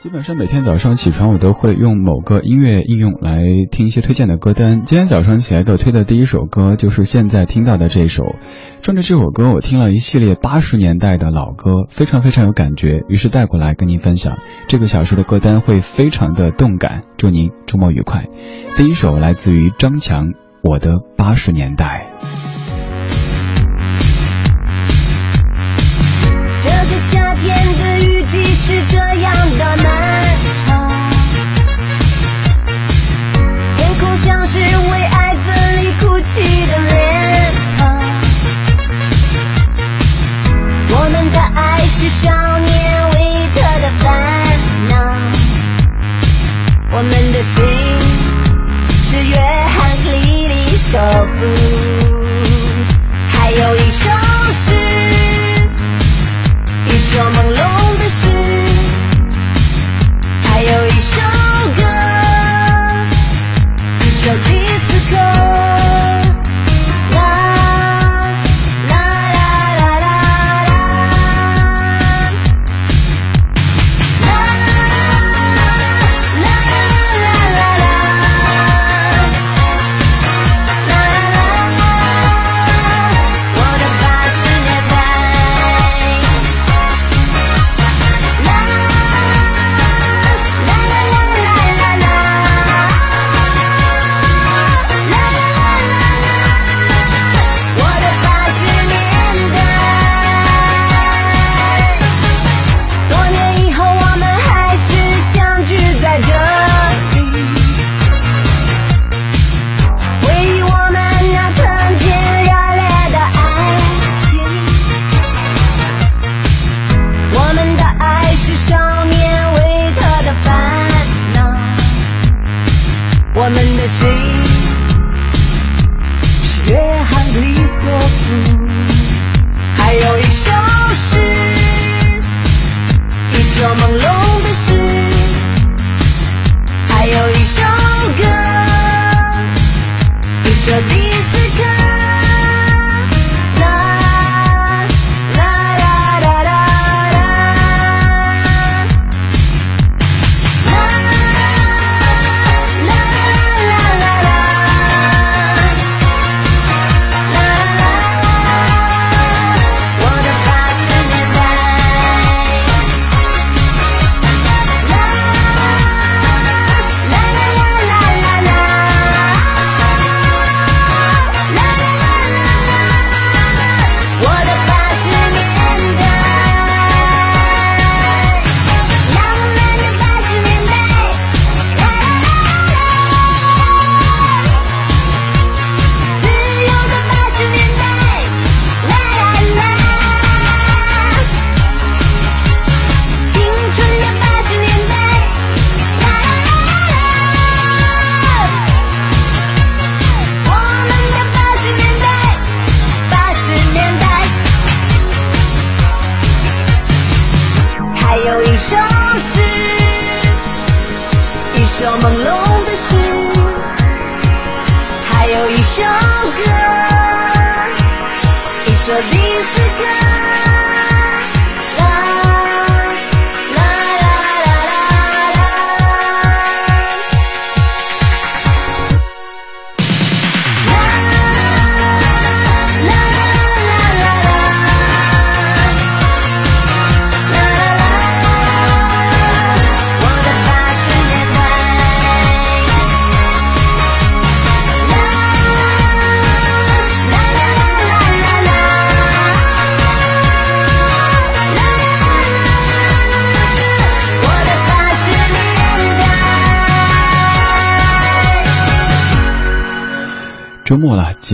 基本上每天早上起床，我都会用某个音乐应用来听一些推荐的歌单。今天早上起来给我推的第一首歌就是现在听到的这首。顺着这首歌，我听了一系列八十年代的老歌，非常非常有感觉，于是带过来跟您分享。这个小时的歌单会非常的动感，祝您周末愉快。第一首来自于张强，《我的八十年代》。这个夏天的雨季是这样的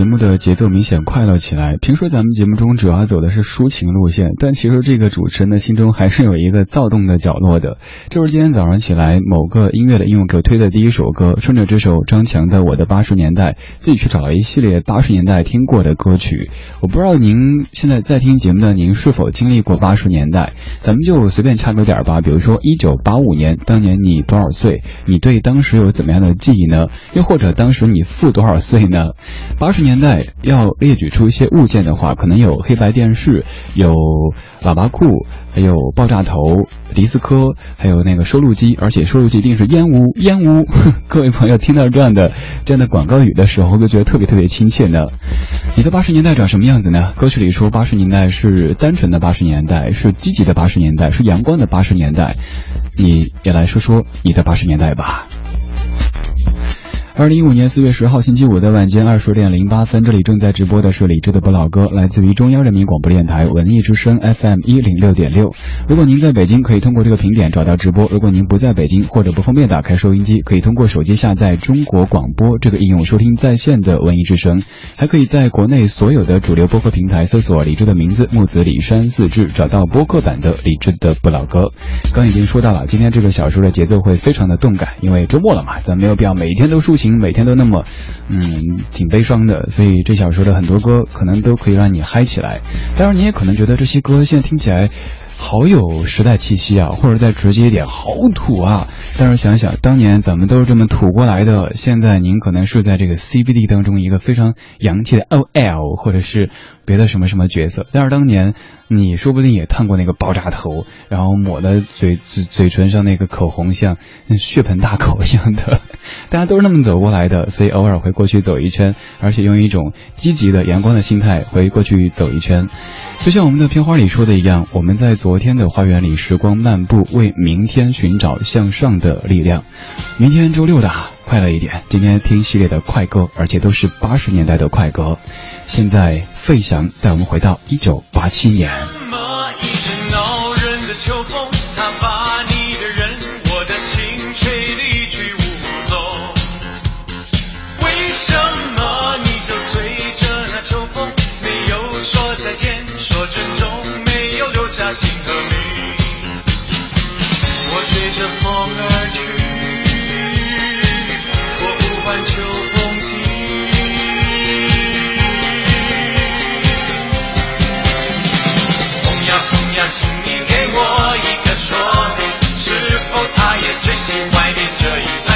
末了，节的节奏明显快乐起来。平时咱们节目中主要走的是抒情路线，但其实这个主持人的心中还是有一个躁动的角落的。这是今天早上起来某个音乐的应用给我推的第一首歌，顺着这首张强的《我的八十年代》，自己去找了一系列八十年代听过的歌曲。我不知道您现在在听节目的您是否经历过八十年代？咱们就随便插个点吧，比如说一九八五年，当年你多少岁？你对当时有怎么样的记忆呢？又或者当时你负多少岁呢？八十年代要列举出一些物件的话，可能有黑白电视，有喇叭裤，还有爆炸头、迪斯科，还有那个收录机，而且收录机一定是烟雾 烟雾。各位朋友听到这样的这样的广告语的时候，会不会觉得特别特别亲切呢？你的八十年代长什么样子呢？歌曲里说八十年代是单纯的八十年代，是积极的八十年代，是阳光的八十年代。你也来说说你的八十年代吧。二零一五年四月十号星期五的晚间二十点零八分，这里正在直播的是李志的不老歌，来自于中央人民广播电台文艺之声 FM 一零六点六。如果您在北京，可以通过这个频点找到直播；如果您不在北京或者不方便打开收音机，可以通过手机下载中国广播这个应用收听在线的文艺之声。还可以在国内所有的主流播客平台搜索李志的名字木子李山四志，找到播客版的李志的不老歌。刚已经说到了，今天这个小说的节奏会非常的动感，因为周末了嘛，咱没有必要每天都抒情。每天都那么，嗯，挺悲伤的，所以这小说的很多歌可能都可以让你嗨起来。当然，你也可能觉得这些歌现在听起来好有时代气息啊，或者再直接一点，好土啊。但是想想当年咱们都是这么土过来的，现在您可能是在这个 CBD 当中一个非常洋气的 OL，或者是别的什么什么角色。但是当年你说不定也烫过那个爆炸头，然后抹的嘴嘴嘴唇上那个口红像血盆大口一样的，大家都是那么走过来的，所以偶尔会过去走一圈，而且用一种积极的阳光的心态回过去走一圈。就像我们的片花里说的一样，我们在昨天的花园里时光漫步，为明天寻找向上的力量。明天周六的快乐一点，今天听系列的快歌，而且都是八十年代的快歌。现在费翔带我们回到一九八七年。迎着风而去我不换秋风替风呀风呀请你给我一个说明是否他也珍惜怀念这一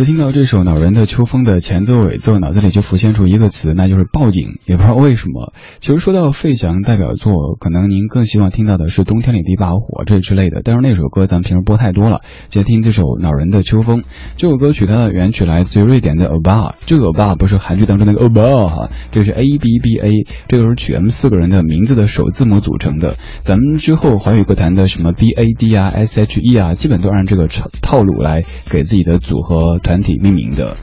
次听到这首恼人的秋风的前奏尾奏，脑子里就浮现出一个词，那就是报警。也不知道为什么。其实说到费翔代表作，可能您更希望听到的是《冬天里的一把火》这之类的。但是那首歌咱们平时播太多了，接听这首恼人的秋风。这首歌曲它的原曲来自于瑞典的欧巴，这个欧巴不是韩剧当中那个欧巴哈，这是 A B B A，这个是取 M 四个人的名字的首字母组成的。咱们之后华语歌坛的什么 B A D 啊、S H E 啊，基本都按这个套路来给自己的组合团体命名的。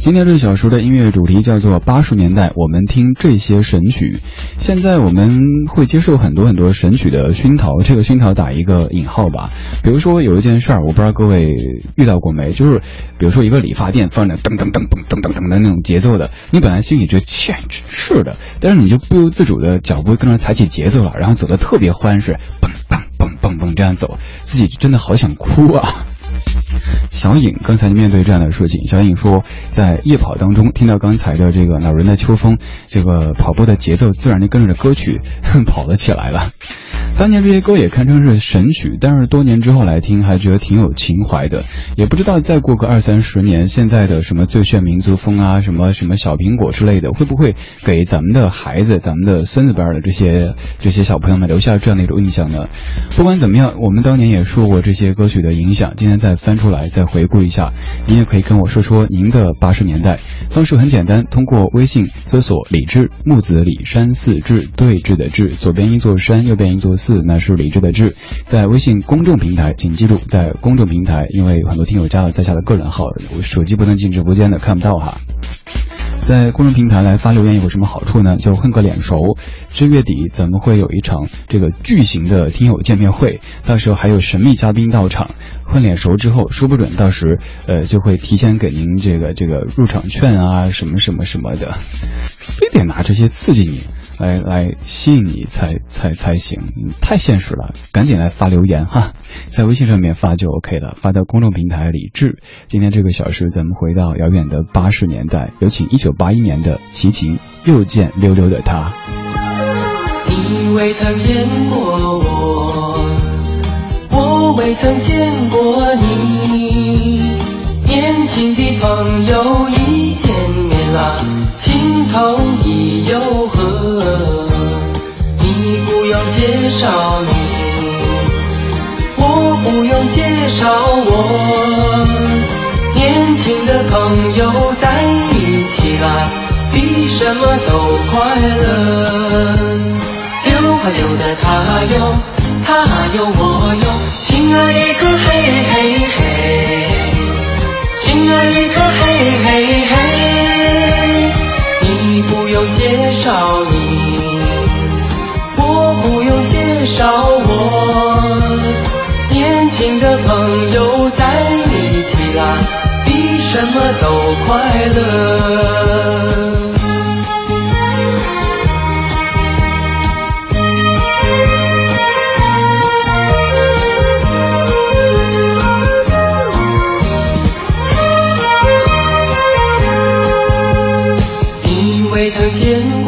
今天这小说的音乐主题叫做八十年代，我们听这些神曲。现在我们会接受很多很多神曲的熏陶，这个熏陶打一个引号吧。比如说有一件事儿，我不知道各位遇到过没，就是比如说一个理发店放着噔噔噔噔噔噔噔的那种节奏的，你本来心里觉得切是的，但是你就不由自主的脚步跟着踩起节奏了，然后走的特别欢实，蹦蹦蹦蹦蹦这样走，自己真的好想哭啊。小颖刚才面对这样的事情，小颖说，在夜跑当中听到刚才的这个老人的秋风，这个跑步的节奏自然就跟着歌曲跑了起来了。当年这些歌也堪称是神曲，但是多年之后来听，还觉得挺有情怀的。也不知道再过个二三十年，现在的什么最炫民族风啊，什么什么小苹果之类的，会不会给咱们的孩子、咱们的孙子辈的这些这些小朋友们留下这样的一种印象呢？不管怎么样，我们当年也受过这些歌曲的影响。今天再翻出来再回顾一下，您也可以跟我说说您的八十年代。方式很简单，通过微信搜索“李志木子李山寺志对峙的志”，左边一座山，右边一座四，那是理智的智，在微信公众平台，请记住，在公众平台，因为很多听友加了在下的个人号，我手机不能进直播间的，看不到哈。在公众平台来发留言有什么好处呢？就混个脸熟。这月底咱们会有一场这个巨型的听友见面会，到时候还有神秘嘉宾到场。混脸熟之后，说不准到时呃就会提前给您这个这个入场券啊什么什么什么的，非得拿这些刺激你。来来吸引你才才才行，太现实了，赶紧来发留言哈，在微信上面发就 OK 了，发到公众平台李智。今天这个小时，咱们回到遥远的八十年代，有请一九八一年的齐秦，又见溜溜的他。你未曾见过我，我未曾见过你，年轻的朋友一见面啦，情投意又合。绍你，我不用介绍我。年轻的朋友在一起啦，比什么都快乐。溜啊溜的他哟，他有我哟，心儿一颗嘿嘿嘿，心儿一颗嘿嘿嘿。你不用介绍你，找我。年轻的朋友在一起啊，比什么都快乐。你未曾见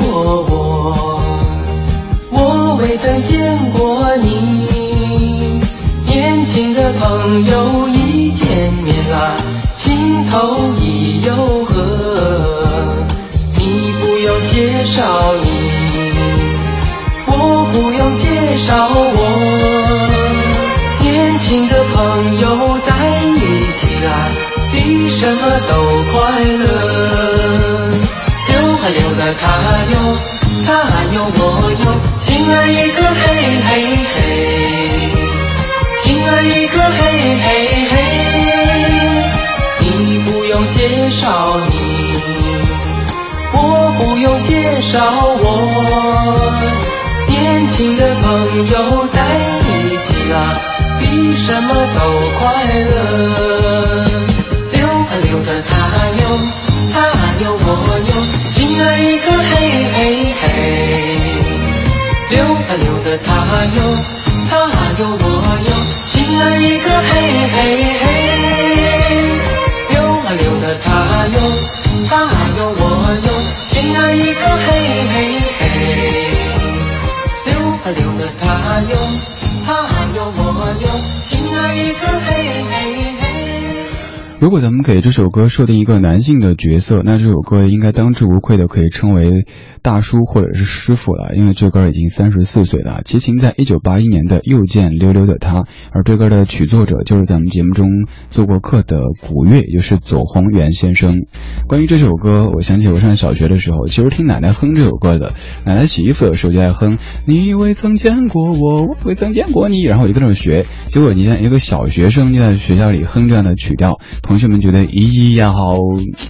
如果咱们给这首歌设定一个男性的角色，那这首歌应该当之无愧的可以称为大叔或者是师傅了，因为这歌已经三十四岁了。齐秦在一九八一年的《又见溜溜的他》，而这歌的曲作者就是咱们节目中做过客的古月，也就是左宏元先生。关于这首歌，我想起我上小学的时候，其实听奶奶哼这首歌的，奶奶洗衣服的时候就在哼“你未曾见过我，我未曾见过你”，然后我就跟着学。结果你看一个小学生就在学校里哼这样的曲调。同学们觉得咦呀好，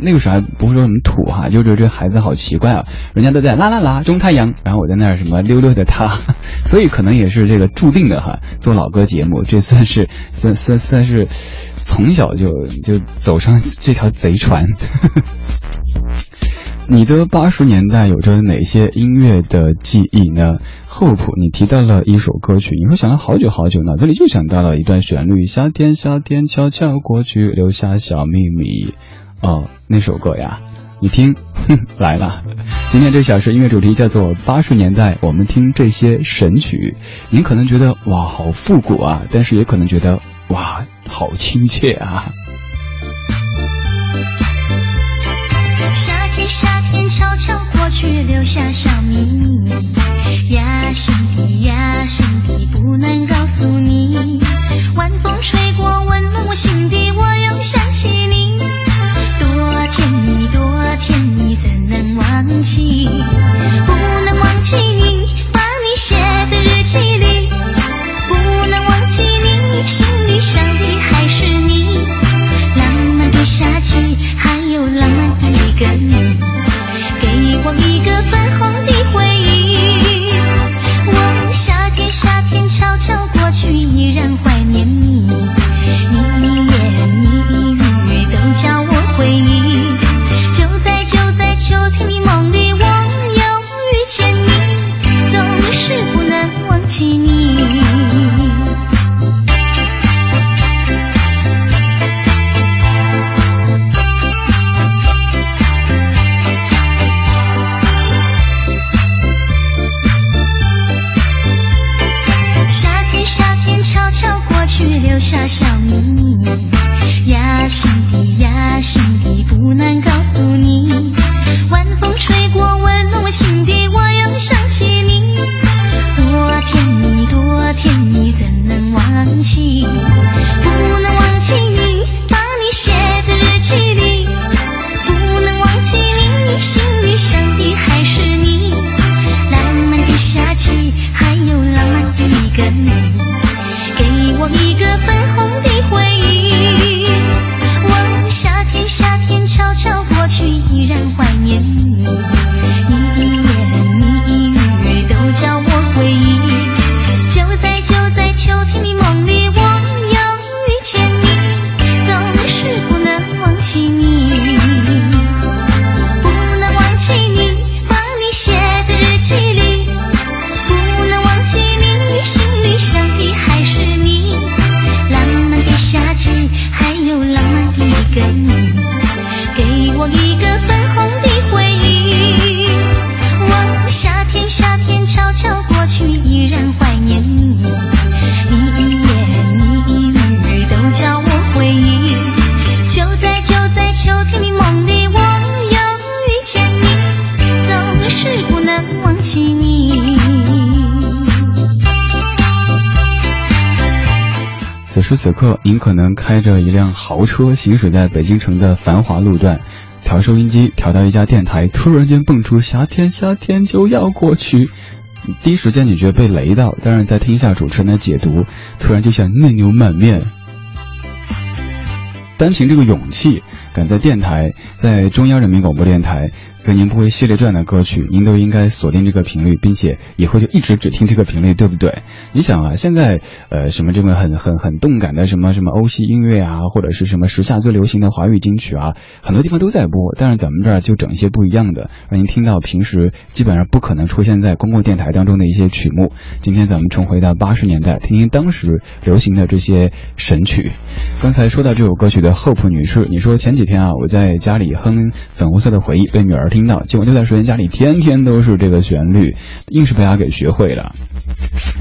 那个时候还不会说什么土哈，就觉得这孩子好奇怪啊。人家都在啦啦啦中太阳，然后我在那儿什么溜溜的他，所以可能也是这个注定的哈。做老歌节目，这算是算算算是从小就就走上这条贼船。你的八十年代有着哪些音乐的记忆呢？厚朴，你提到了一首歌曲，你说想了好久好久，脑子里就想到了一段旋律：夏天夏天悄悄过去，留下小秘密。哦，那首歌呀，你听，哼，来了。今天这小时音乐主题叫做八十年代，我们听这些神曲。您可能觉得哇，好复古啊，但是也可能觉得哇，好亲切啊。只留下小秘密呀，心底呀，心底不能告诉你。此刻，您可能开着一辆豪车行驶在北京城的繁华路段，调收音机调到一家电台，突然间蹦出“夏天夏天就要过去”，第一时间你觉得被雷到，但是再听一下主持人的解读，突然就想内牛满面。单凭这个勇气，敢在电台，在中央人民广播电台。跟您不会系列这样的歌曲，您都应该锁定这个频率，并且以后就一直只听这个频率，对不对？你想啊，现在呃什么这个很很很动感的什么什么欧系音乐啊，或者是什么时下最流行的华语金曲啊，很多地方都在播，但是咱们这儿就整一些不一样的，让您听到平时基本上不可能出现在公共电台当中的一些曲目。今天咱们重回到八十年代，听听当时流行的这些神曲。刚才说到这首歌曲的 Hope 女士，你说前几天啊，我在家里哼《粉红色的回忆》，被女儿听到，结果那段时间家里天天都是这个旋律，硬是被他给学会了。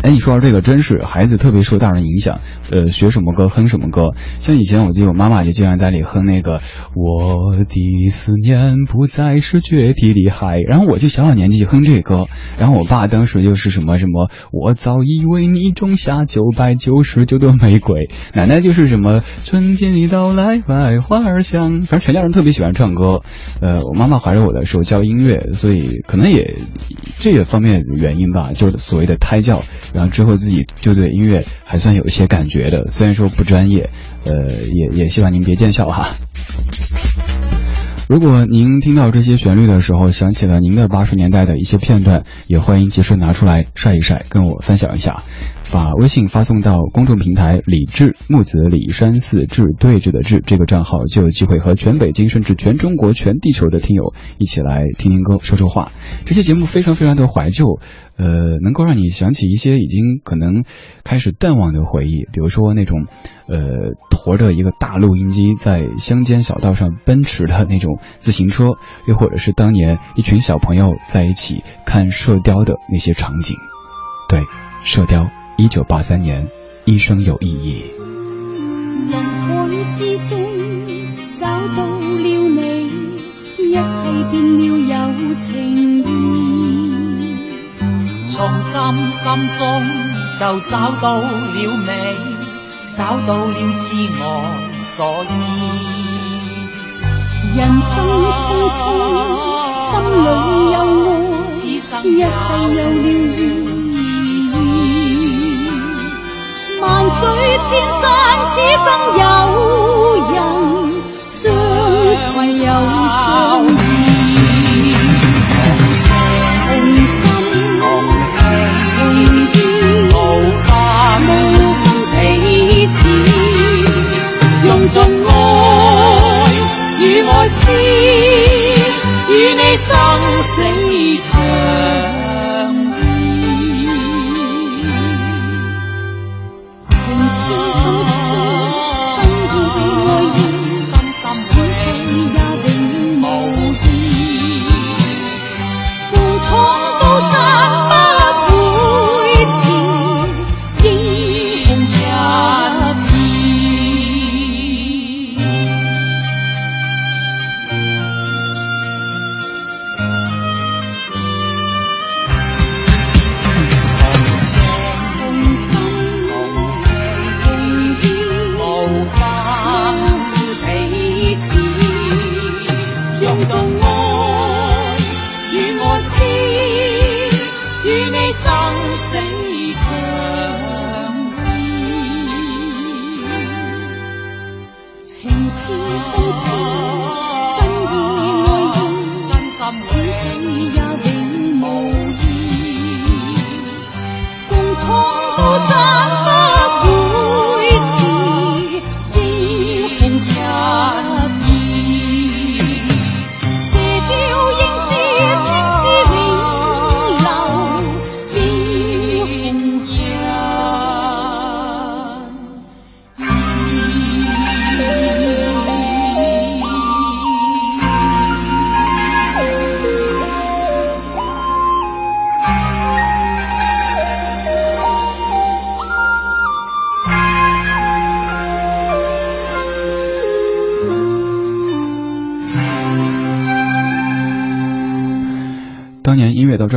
哎，你说这个，真是孩子特别受大人影响，呃，学什么歌哼什么歌。像以前我记得我妈妈就经常在里哼那个“我的思念不再是决堤的海”，然后我就小小年纪就哼这歌，然后我爸当时就是什么什么“我早已为你种下九百九十九朵玫瑰”，奶奶就是什么“春天已到来，百花儿香”，反正全家人特别喜欢唱歌。呃，我妈妈怀着我的时候教音乐，所以可能也这个方面原因吧，就是所谓的太胎教。然后之后自己就对音乐还算有一些感觉的，虽然说不专业，呃，也也希望您别见笑哈。如果您听到这些旋律的时候，想起了您的八十年代的一些片段，也欢迎及时拿出来晒一晒，跟我分享一下。把微信发送到公众平台“李志木子李山寺志对峙的志”这个账号，就有机会和全北京甚至全中国全地球的听友一起来听听歌、说说话。这些节目非常非常的怀旧，呃，能够让你想起一些已经可能开始淡忘的回忆，比如说那种呃驮着一个大录音机在乡间小道上奔驰的那种自行车，又或者是当年一群小朋友在一起看射雕的那些场景。对，射雕。一九八三年，一生有意义。人海之中找到了你，一切变了有情意。从今心中就找到了你，找到了知我所以。人生匆匆，心里有爱，一世有了意水千山，此生有人相携又相依。同心同意，无分彼此，用尽爱与爱痴，到这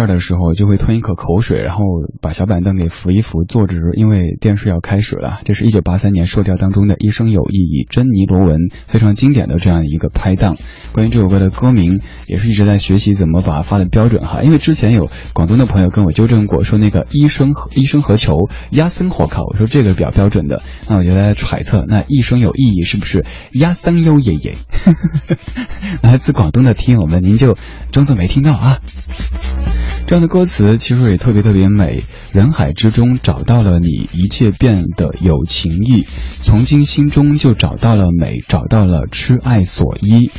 的时候，就会吞一口口水，然后把小板凳给扶一扶，坐直，因为电视要开始了。这是一九八三年《射雕》当中的一生有意义，珍妮罗文非常经典的这样一个拍档。关于这首歌的歌名，也是一直在学习怎么把它发的标准哈。因为之前有广东的朋友跟我纠正过，说那个一生一生何求，压森火烤，我说这个比较标准的。那我就在揣测，那一生有意义是不是压森优爷爷？来自广东的听友们，您就装作没听到啊。这样的歌词其实也特别特别美。人海之中找到了你，一切变得有情意。从今心中就找到了美，找到了痴爱所依。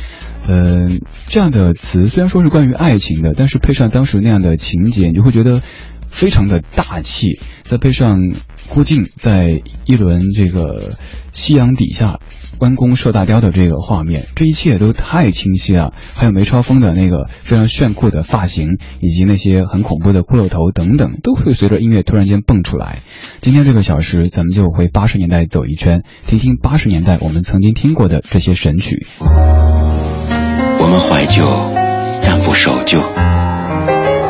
嗯，这样的词虽然说是关于爱情的，但是配上当时那样的情节，你就会觉得非常的大气，再配上郭靖在一轮这个夕阳底下弯弓射大雕的这个画面，这一切都太清晰了。还有梅超风的那个非常炫酷的发型，以及那些很恐怖的骷髅头等等，都会随着音乐突然间蹦出来。今天这个小时，咱们就回八十年代走一圈，听听八十年代我们曾经听过的这些神曲。我们怀旧，但不守旧。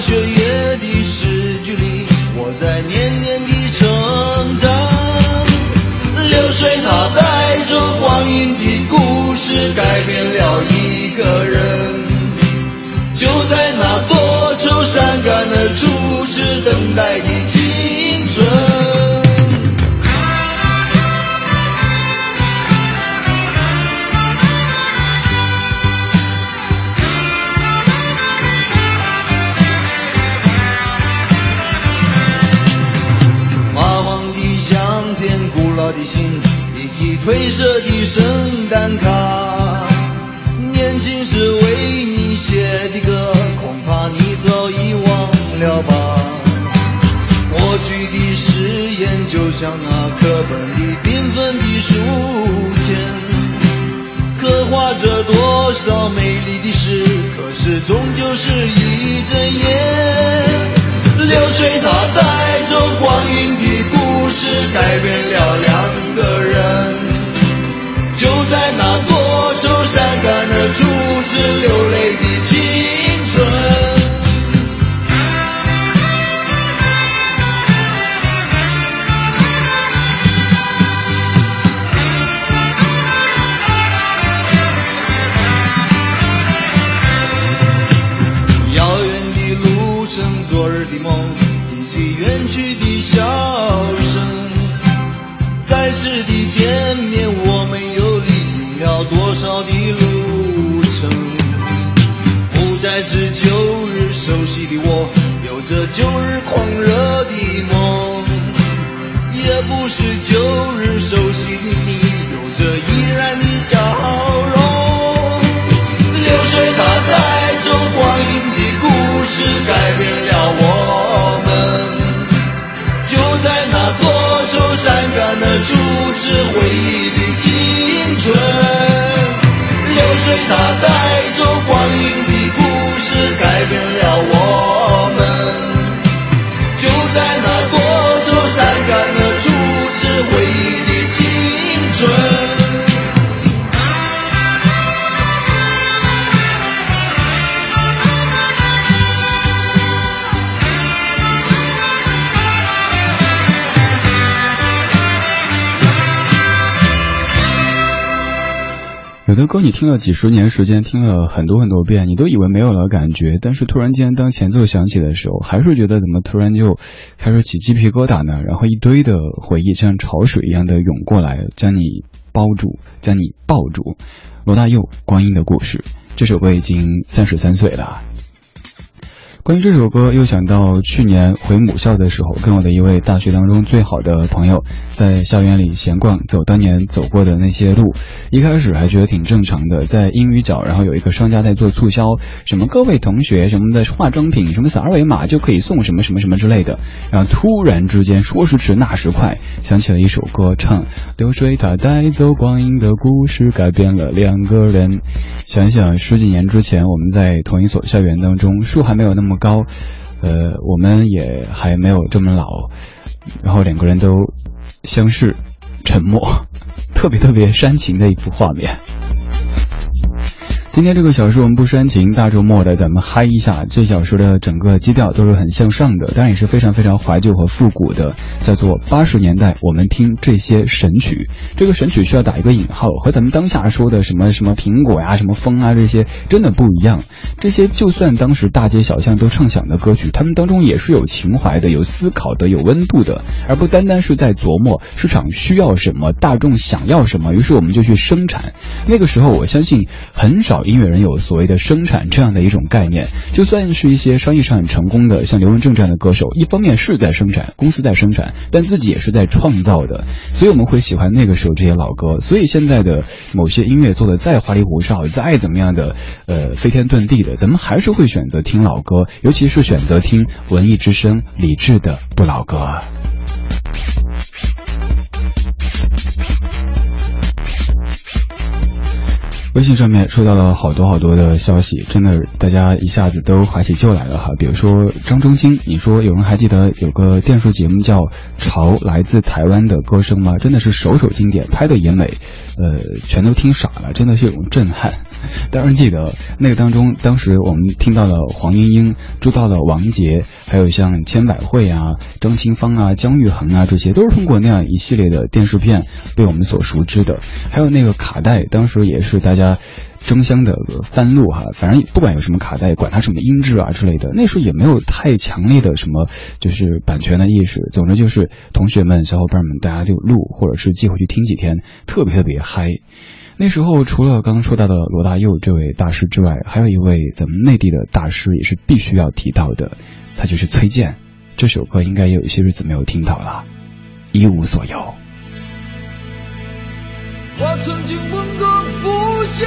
风熟悉的我，有着旧日狂热的梦，也不是旧日熟悉的你，的歌你听了几十年时间，听了很多很多遍，你都以为没有了感觉，但是突然间当前奏响起的时候，还是觉得怎么突然就开始起鸡皮疙瘩呢？然后一堆的回忆像潮水一样的涌过来，将你包住，将你抱住。罗大佑《光阴的故事》这首歌已经三十三岁了。关于这首歌，又想到去年回母校的时候，跟我的一位大学当中最好的朋友在校园里闲逛，走当年走过的那些路。一开始还觉得挺正常的，在英语角，然后有一个商家在做促销，什么各位同学什么的化妆品，什么扫二维码就可以送什么什么什么之类的。然后突然之间，说时迟那时快，想起了一首歌，唱流水它带走光阴的故事，改变了两个人。想想十几年之前，我们在同一所校园当中，树还没有那么高，呃，我们也还没有这么老，然后两个人都相视沉默，特别特别煽情的一幅画面。今天这个小时我们不煽情，大周末的咱们嗨一下。这小时的整个基调都是很向上的，当然也是非常非常怀旧和复古的，叫做八十年代我们听这些神曲。这个神曲需要打一个引号，和咱们当下说的什么什么苹果呀、什么风啊这些真的不一样。这些就算当时大街小巷都唱响的歌曲，他们当中也是有情怀的、有思考的、有温度的，而不单单是在琢磨市场需要什么、大众想要什么，于是我们就去生产。那个时候，我相信很少。音乐人有所谓的生产这样的一种概念，就算是一些商业上很成功的，像刘文正这样的歌手，一方面是在生产，公司在生产，但自己也是在创造的，所以我们会喜欢那个时候这些老歌。所以现在的某些音乐做的再花里胡哨，再怎么样的呃飞天遁地的，咱们还是会选择听老歌，尤其是选择听文艺之声李志的不老歌。微信上面收到了好多好多的消息，真的，大家一下子都怀起旧来了哈。比如说张中兴，你说有人还记得有个电视节目叫《潮来自台湾的歌声》吗？真的是首首经典，拍的也美，呃，全都听傻了，真的是一种震撼。当然记得那个当中，当时我们听到了黄莺莺，知道了王杰，还有像千百惠啊、张清芳啊、姜育恒啊，这些都是通过那样一系列的电视片被我们所熟知的。还有那个卡带，当时也是大家。争相的翻录哈，反正不管有什么卡带，管它什么音质啊之类的，那时候也没有太强烈的什么就是版权的意识。总之就是同学们、小伙伴们，大家就录或者是寄回去听几天，特别特别嗨。那时候除了刚刚说到的罗大佑这位大师之外，还有一位咱们内地的大师也是必须要提到的，他就是崔健。这首歌应该也有一些日子没有听到了，一无所有。我曾经问过不休，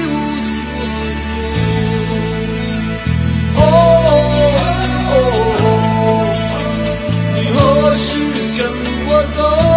一无。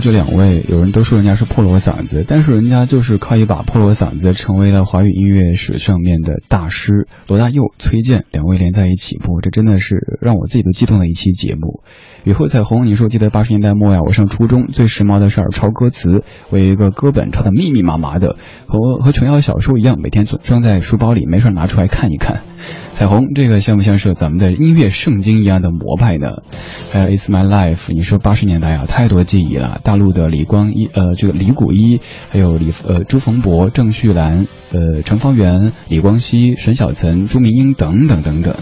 这两位，有人都说人家是破锣嗓子，但是人家就是靠一把破锣嗓子，成为了华语音乐史上面的大师。罗大佑、崔健两位连在一起播，这真的是让我自己都激动的一期节目。雨后彩虹，你说记得八十年代末呀，我上初中最时髦的事儿抄歌词，我有一个歌本抄的密密麻麻的，和和琼瑶小说一样，每天装在书包里，没事拿出来看一看。彩虹，这个像不像是咱们的音乐圣经一样的膜拜呢？还有 It's My Life，你说八十年代啊，太多记忆了。大陆的李光一，呃，这个李谷一，还有李呃朱逢博、郑绪岚、呃程方圆、李光羲、沈小岑、朱明英等等等等。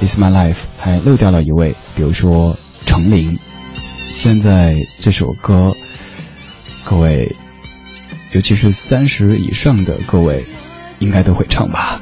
It's My Life 还漏掉了一位，比如说程琳。现在这首歌，各位，尤其是三十以上的各位，应该都会唱吧。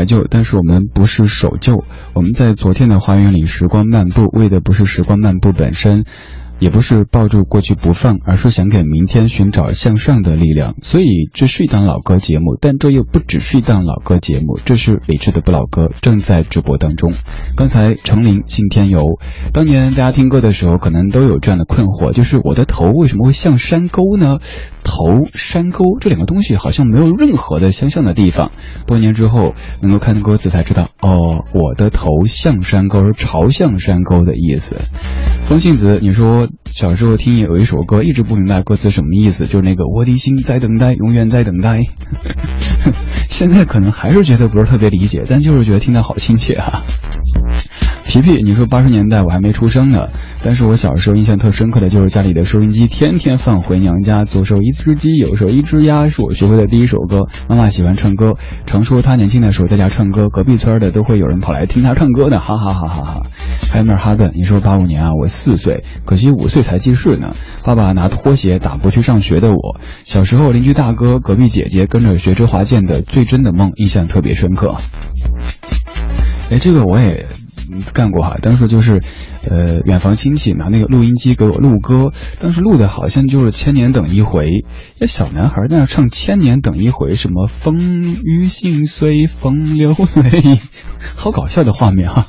怀旧，但是我们不是守旧。我们在昨天的花园里时光漫步，为的不是时光漫步本身。也不是抱住过去不放，而是想给明天寻找向上的力量。所以这是一档老歌节目，但这又不只是一档老歌节目，这是理智的不老歌，正在直播当中。刚才程琳信天游，当年大家听歌的时候，可能都有这样的困惑，就是我的头为什么会像山沟呢？头、山沟这两个东西好像没有任何的相像的地方。多年之后，能够看歌词才知道，哦，我的头像山沟，朝向山沟的意思。风信子，你说小时候听有一首歌，一直不明白歌词什么意思，就是那个我的心在等待，永远在等待。现在可能还是觉得不是特别理解，但就是觉得听得好亲切啊。皮皮，你说八十年代我还没出生呢，但是我小时候印象特深刻的就是家里的收音机天天放回娘家，左手一只鸡，右手一只鸭，是我学会的第一首歌。妈妈喜欢唱歌，常说她年轻的时候在家唱歌，隔壁村的都会有人跑来听她唱歌呢，哈哈哈哈哈。还有那哈根，你说八五年啊，我四岁，可惜五岁才记事呢。爸爸拿拖鞋打不去上学的我，小时候邻居大哥、隔壁姐姐跟着学周华健的《最真的梦》，印象特别深刻。哎，这个我也。干过哈，当时就是，呃，远房亲戚拿那个录音机给我录歌，当时录的好像就是《千年等一回》，那小男孩在那唱《千年等一回》，什么风雨心碎，风流泪，好搞笑的画面哈。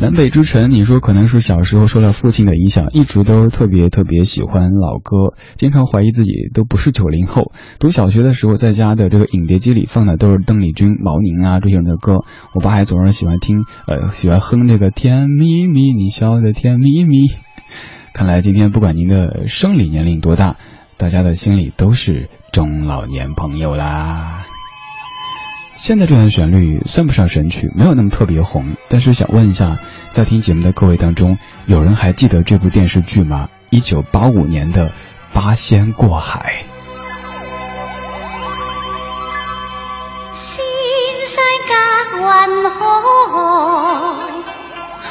南北之城，你说可能是小时候受到父亲的影响，一直都特别特别喜欢老歌，经常怀疑自己都不是九零后。读小学的时候，在家的这个影碟机里放的都是邓丽君、毛宁啊这些人的歌，我爸还总是喜欢听，呃，喜欢哼这个甜蜜蜜，你笑的甜蜜蜜。看来今天不管您的生理年龄多大，大家的心里都是中老年朋友啦。现在这段旋律算不上神曲，没有那么特别红。但是想问一下，在听节目的各位当中，有人还记得这部电视剧吗？一九八五年的《八仙过海》。仙山隔云海，下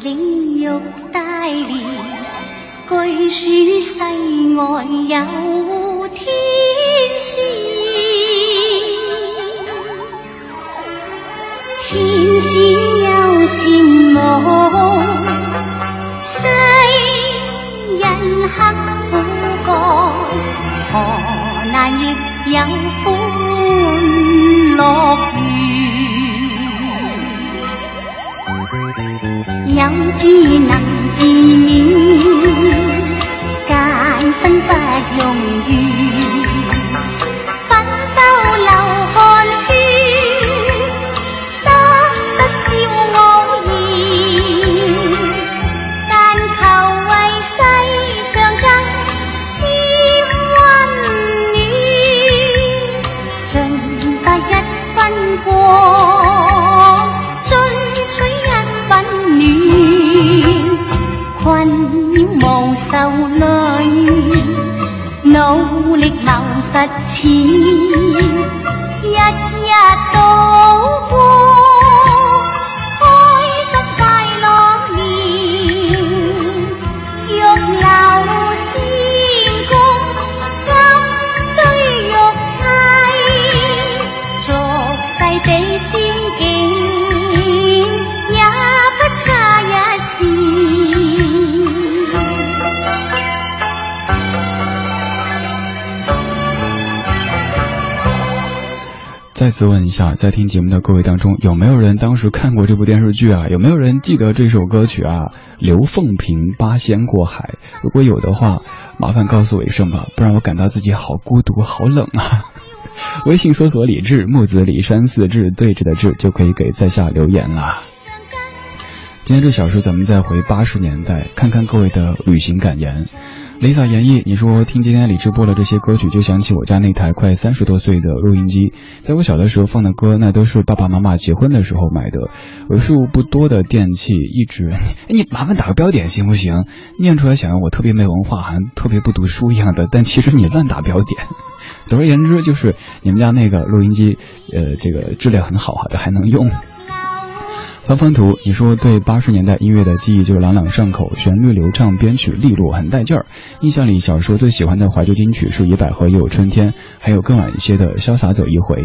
岭玉带连，据说世外有天天使有羡慕，世人刻苦干，何难亦有欢乐园？有志能自勉，艰辛不容易。努力谋实钱自问一下，在听节目的各位当中，有没有人当时看过这部电视剧啊？有没有人记得这首歌曲啊？刘凤萍《八仙过海》，如果有的话，麻烦告诉我一声吧，不然我感到自己好孤独、好冷啊！微信搜索李志木子李山四志对峙的志，就可以给在下留言了。今天这小时，咱们再回八十年代，看看各位的旅行感言。Lisa 演绎，你说听今天李志播了这些歌曲，就想起我家那台快三十多岁的录音机。在我小的时候放的歌，那都是爸爸妈妈结婚的时候买的。为数不多的电器，一直，你麻烦打个标点行不行？念出来显得我特别没文化，好像特别不读书一样的。但其实你乱打标点。总而言之，就是你们家那个录音机，呃，这个质量很好哈，还能用。方方图，你说对八十年代音乐的记忆就朗朗上口，旋律流畅，编曲利落，很带劲儿。印象里小时候最喜欢的怀旧金曲是《野百合也有春天》，还有更晚一些的《潇洒走一回》，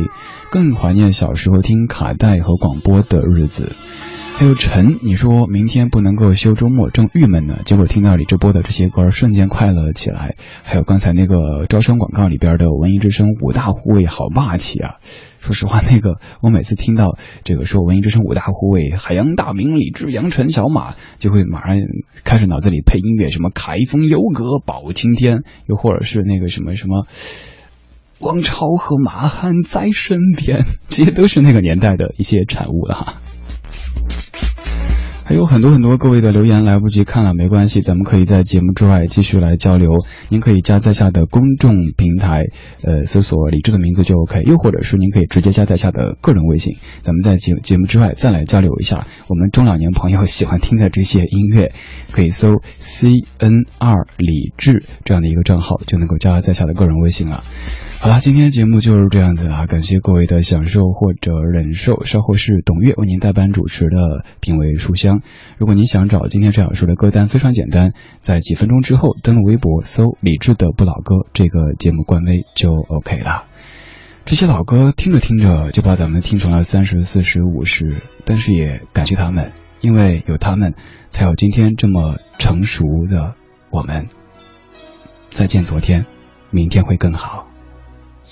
更怀念小时候听卡带和广播的日子。还有陈，你说明天不能够休周末，正郁闷呢，结果听到李志播的这些歌，瞬间快乐起来。还有刚才那个招商广告里边的文艺之声五大护卫，好霸气啊！说实话，那个我每次听到这个说文艺之声五大护卫，海洋大明、李志、杨晨、小马，就会马上开始脑子里配音乐，什么凯风、优格、包青天，又或者是那个什么什么。王朝和马汉在身边，这些都是那个年代的一些产物了哈。还有很多很多各位的留言来不及看了，没关系，咱们可以在节目之外继续来交流。您可以加在下的公众平台，呃，搜索李志的名字就 OK。又或者是您可以直接加在下的个人微信，咱们在节节目之外再来交流一下我们中老年朋友喜欢听的这些音乐。可以搜 C N 二李志这样的一个账号，就能够加在下的个人微信了。好了，今天节目就是这样子啊，感谢各位的享受或者忍受。稍后是董月为您代班主持的品味书香。如果您想找今天这小说的歌单，非常简单，在几分钟之后登录微博搜李志的不老歌这个节目官微就 OK 了。这些老歌听着听着就把咱们听成了三十四十五十，但是也感谢他们，因为有他们，才有今天这么成熟的我们。再见，昨天，明天会更好。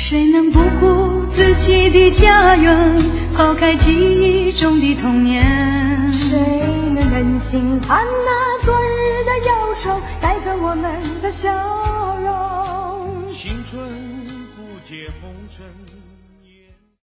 谁能不顾自己的家园，抛开记忆中的童年？谁能忍心看那昨日的忧愁带走我们的笑容？青春不解红尘。